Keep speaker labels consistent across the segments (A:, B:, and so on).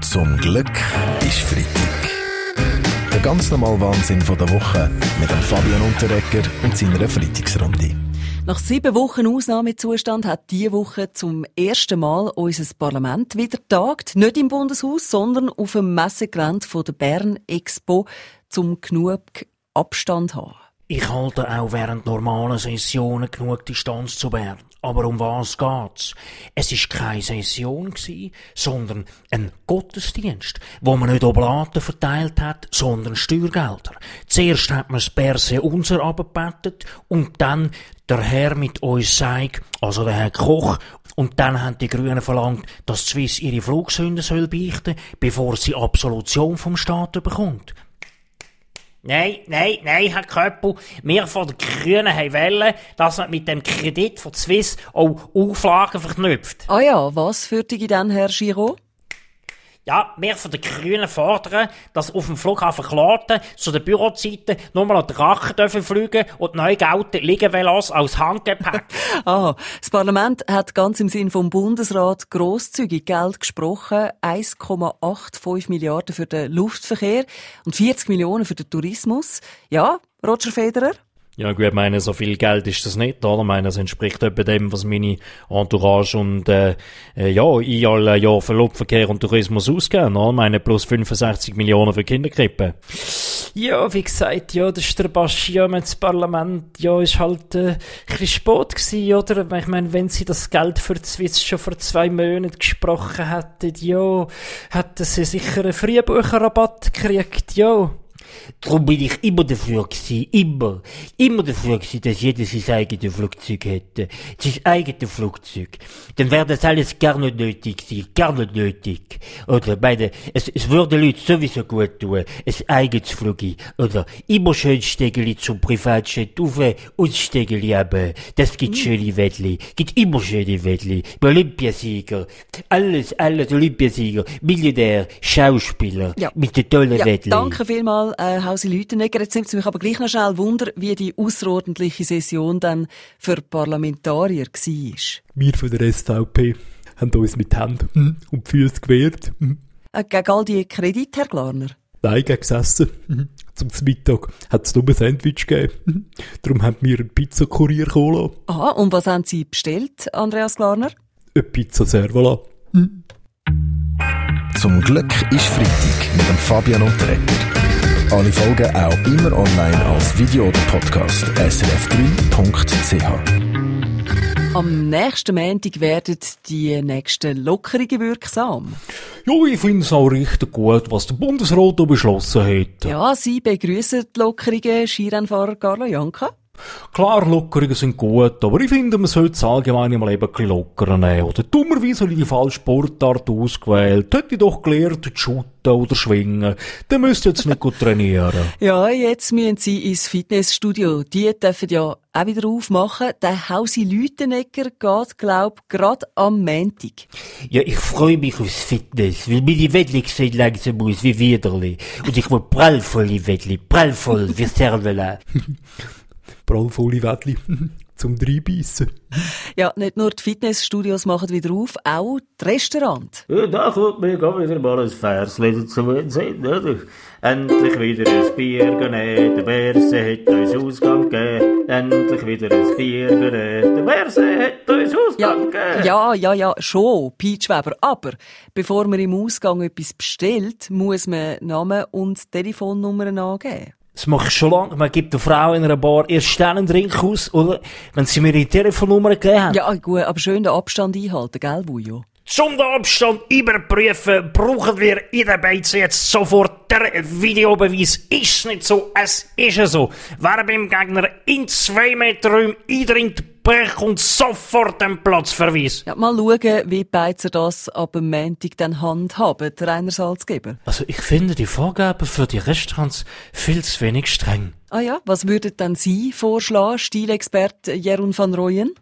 A: Zum Glück ist Freitag. Der ganz normale Wahnsinn von der Woche mit dem Fabian Unterrecker und seiner Freitagsrunde.
B: Nach sieben Wochen Ausnahmezustand hat diese Woche zum ersten Mal unser Parlament wieder tagt. Nicht im Bundeshaus, sondern auf dem Messegelände der Bern Expo, zum genug Abstand zu haben.
C: Ich halte auch während normalen Sessionen genug Distanz zu Bern. Aber um was geht's? Es ist keine Session gsi, sondern ein Gottesdienst, wo man nicht Oblaten verteilt hat, sondern Steuergelder. Zuerst hat man das Perse unser abgebettet und dann der Herr mit uns sagt, also der Herr Koch, und dann haben die Grünen verlangt, dass die Swiss ihre Flugsünde soll beichten, bevor sie Absolution vom Staat bekommt. Nein, nein, nein, Herr Köppel. Wir von den Grünen haben wollen, dass man mit dem Kredit von Swiss auch Auflagen verknüpft.
B: Ah ja, was führte ich dann, Herr Giraud?
C: Ja, wir von den Grünen fordern, dass auf dem Flughafen Klaten zu den Bürozeiten nur noch Drachen dürfen fliegen und neu gelten Liegevelos als Handgepäck.
B: ah, das Parlament hat ganz im Sinn vom Bundesrat grosszügig Geld gesprochen. 1,85 Milliarden für den Luftverkehr und 40 Millionen für den Tourismus. Ja, Roger Federer?
D: Ja gut, ich meine, so viel Geld ist das nicht, oder? Ich meine, es entspricht etwa dem, was meine Entourage und, äh, äh ja, ich alle Jahr für Luftverkehr und Tourismus ausgeben, oder? Ich meine, plus 65 Millionen für Kinderkrippen.
E: Ja, wie gesagt, ja, das ist der Bastian ins Parlament, ja, ist halt, äh, ein bisschen spät gewesen, oder? Ich meine, wenn sie das Geld für die Swiss schon vor zwei Monaten gesprochen hätten, ja, hätten sie sicher einen Frühbucherrabatt gekriegt, ja.
F: Darum bin ich immer dafür gewesen, immer, immer dafür gewesen, dass jeder sein eigenes Flugzeug hätte. Sein eigenes Flugzeug. Dann wäre das alles gar nicht nötig gewesen, gar nicht nötig. Oder, meine, es, es würde Leute sowieso gut tun, ein eigenes Flugzeug. Oder, immer schön Stegeli zum Privatjet rauf und Stegeli runter. Das gibt schöne Wettli. Gibt immer schöne Wettli. Olympiasieger. Alles, alles Olympiasieger. Millionär, Schauspieler.
B: Ja.
F: Mit den tollen
B: Ja,
F: Wettli.
B: danke vielmals, äh, Hausi Lütenegger. Jetzt nimmt es mich aber gleich noch schnell Wunder, wie die außerordentliche Session dann für Parlamentarier war.
G: Wir von der SVP haben uns mit Händen hm, und Füßen gewehrt. hm.
B: Äh, gegen all die Kredite, Herr Glarner?
G: Nein, gegen gesessen. hm. Zum Mittag hat es nur ein Sandwich gegeben. Darum haben wir einen Pizzakurier lassen.
B: Aha, und was haben Sie bestellt, Andreas Glarner?
G: Eine Pizza Servola.
A: Zum Glück ist Freitag mit dem Fabian Unterrecker. Alle Folgen auch immer online als Video oder Podcast srf3.ch.
B: Am nächsten Montag werden die nächsten Lockerungen wirksam.
D: Ja, ich finde es auch richtig gut, was der Bundesrat da beschlossen hat.
B: Ja, Sie begrüßen die Lockerungen, Skirennfahrer Carlo Janka.
D: Klar, Lockerungen sind gut, aber ich finde, man sollte es allgemein im Leben ein bisschen lockerer nehmen. Oder dummerweise habe ich die falsche Sportart ausgewählt. Hätte ich doch gelernt, zu shooten oder schwingen. Dann müsst ihr jetzt nicht gut trainieren.
B: Ja, jetzt müssen Sie ins Fitnessstudio. Die dürfen ja auch wieder aufmachen. Der Hausi Lütenegger geht, glaub, gerade am Montag.
F: Ja, ich freue mich aufs Fitness, weil meine Wettli sehen langsam aus wie Widerli. Und ich will prallvolle Wettli, prallvoll, wie Servola.
G: Prallvolle Wettli. Zum Dreibeissen.
B: Ja, nicht nur die Fitnessstudios machen wieder auf, auch die Restaurants.
H: Ja, da kommt mir gar wieder mal ein Verslied zum Sinn, oder? Endlich wieder ein Bier genehm, der Berse hat uns Ausgang gegeben. Endlich wieder ein Bier genehm, der Berse hat uns
B: Ja,
H: Ausgang gegeben.
B: ja, ja, ja, schon, Peach Weber. Aber bevor man im Ausgang etwas bestellt, muss man Namen und Telefonnummern angeben.
C: Das mache ich schon lange. Man gibt der Frau in einer Bar erst dann einen Drink aus, oder? Wenn sie mir die Telefonnummer gegeben haben.
B: Ja, gut, aber schön den Abstand einhalten, gell, Bujo?
C: Zum den Abstand überprüfen, brauchen wir in der Beize jetzt sofort der Videobeweis. Ist nicht so, es ist so. Wer beim Gegner in zwei Meter Räume eindringt, bekommt sofort den Platzverweis.
B: Ja, mal schauen, wie die Beizer das ab dem Montag dann handhaben, der Rainer Salzgeber.
C: Also ich finde die Vorgaben für die Restaurants viel zu wenig streng.
B: Ah ja, was würden dann Sie vorschlagen, Stilexperte Jeroen van Rooyen?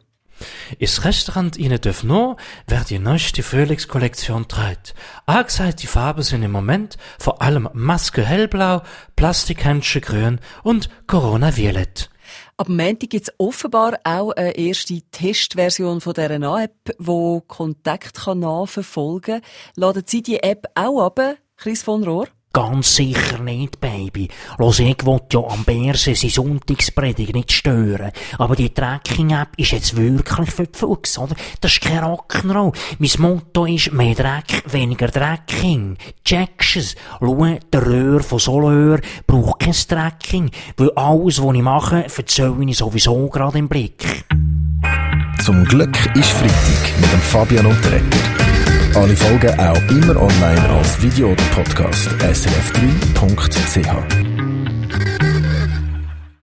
C: Ins Restaurant Ihnen darf nur, wer die neueste Frühlingskollektion trägt. Angesagt, die Farben sind im Moment vor allem Maske hellblau, Plastikhändchen grün und Corona violett.
B: Ab Montag gibt es offenbar auch eine erste Testversion von dieser App, die Kontakt nachverfolgen kann. Laden Sie die App auch ab, Chris von Rohr?
C: Ganz sicher nicht, Baby. Los, ich will ja am Bärse seine Sonntagspredigt nicht stören. Aber die Tracking-App ist jetzt wirklich für die Fuchs, oder? Das ist kein Rock'n'Roll. Mein Motto ist, mehr Dreck, weniger Tracking. Checkst es? Schau, der Röhr von Solöhr braucht kein Tracking, weil alles, was ich mache, erzähle ich sowieso gerade im Blick.
A: Zum Glück ist Freitag mit dem Fabian Unterreger. Alle Folgen auch immer online als Video oder Podcast srf3.ch.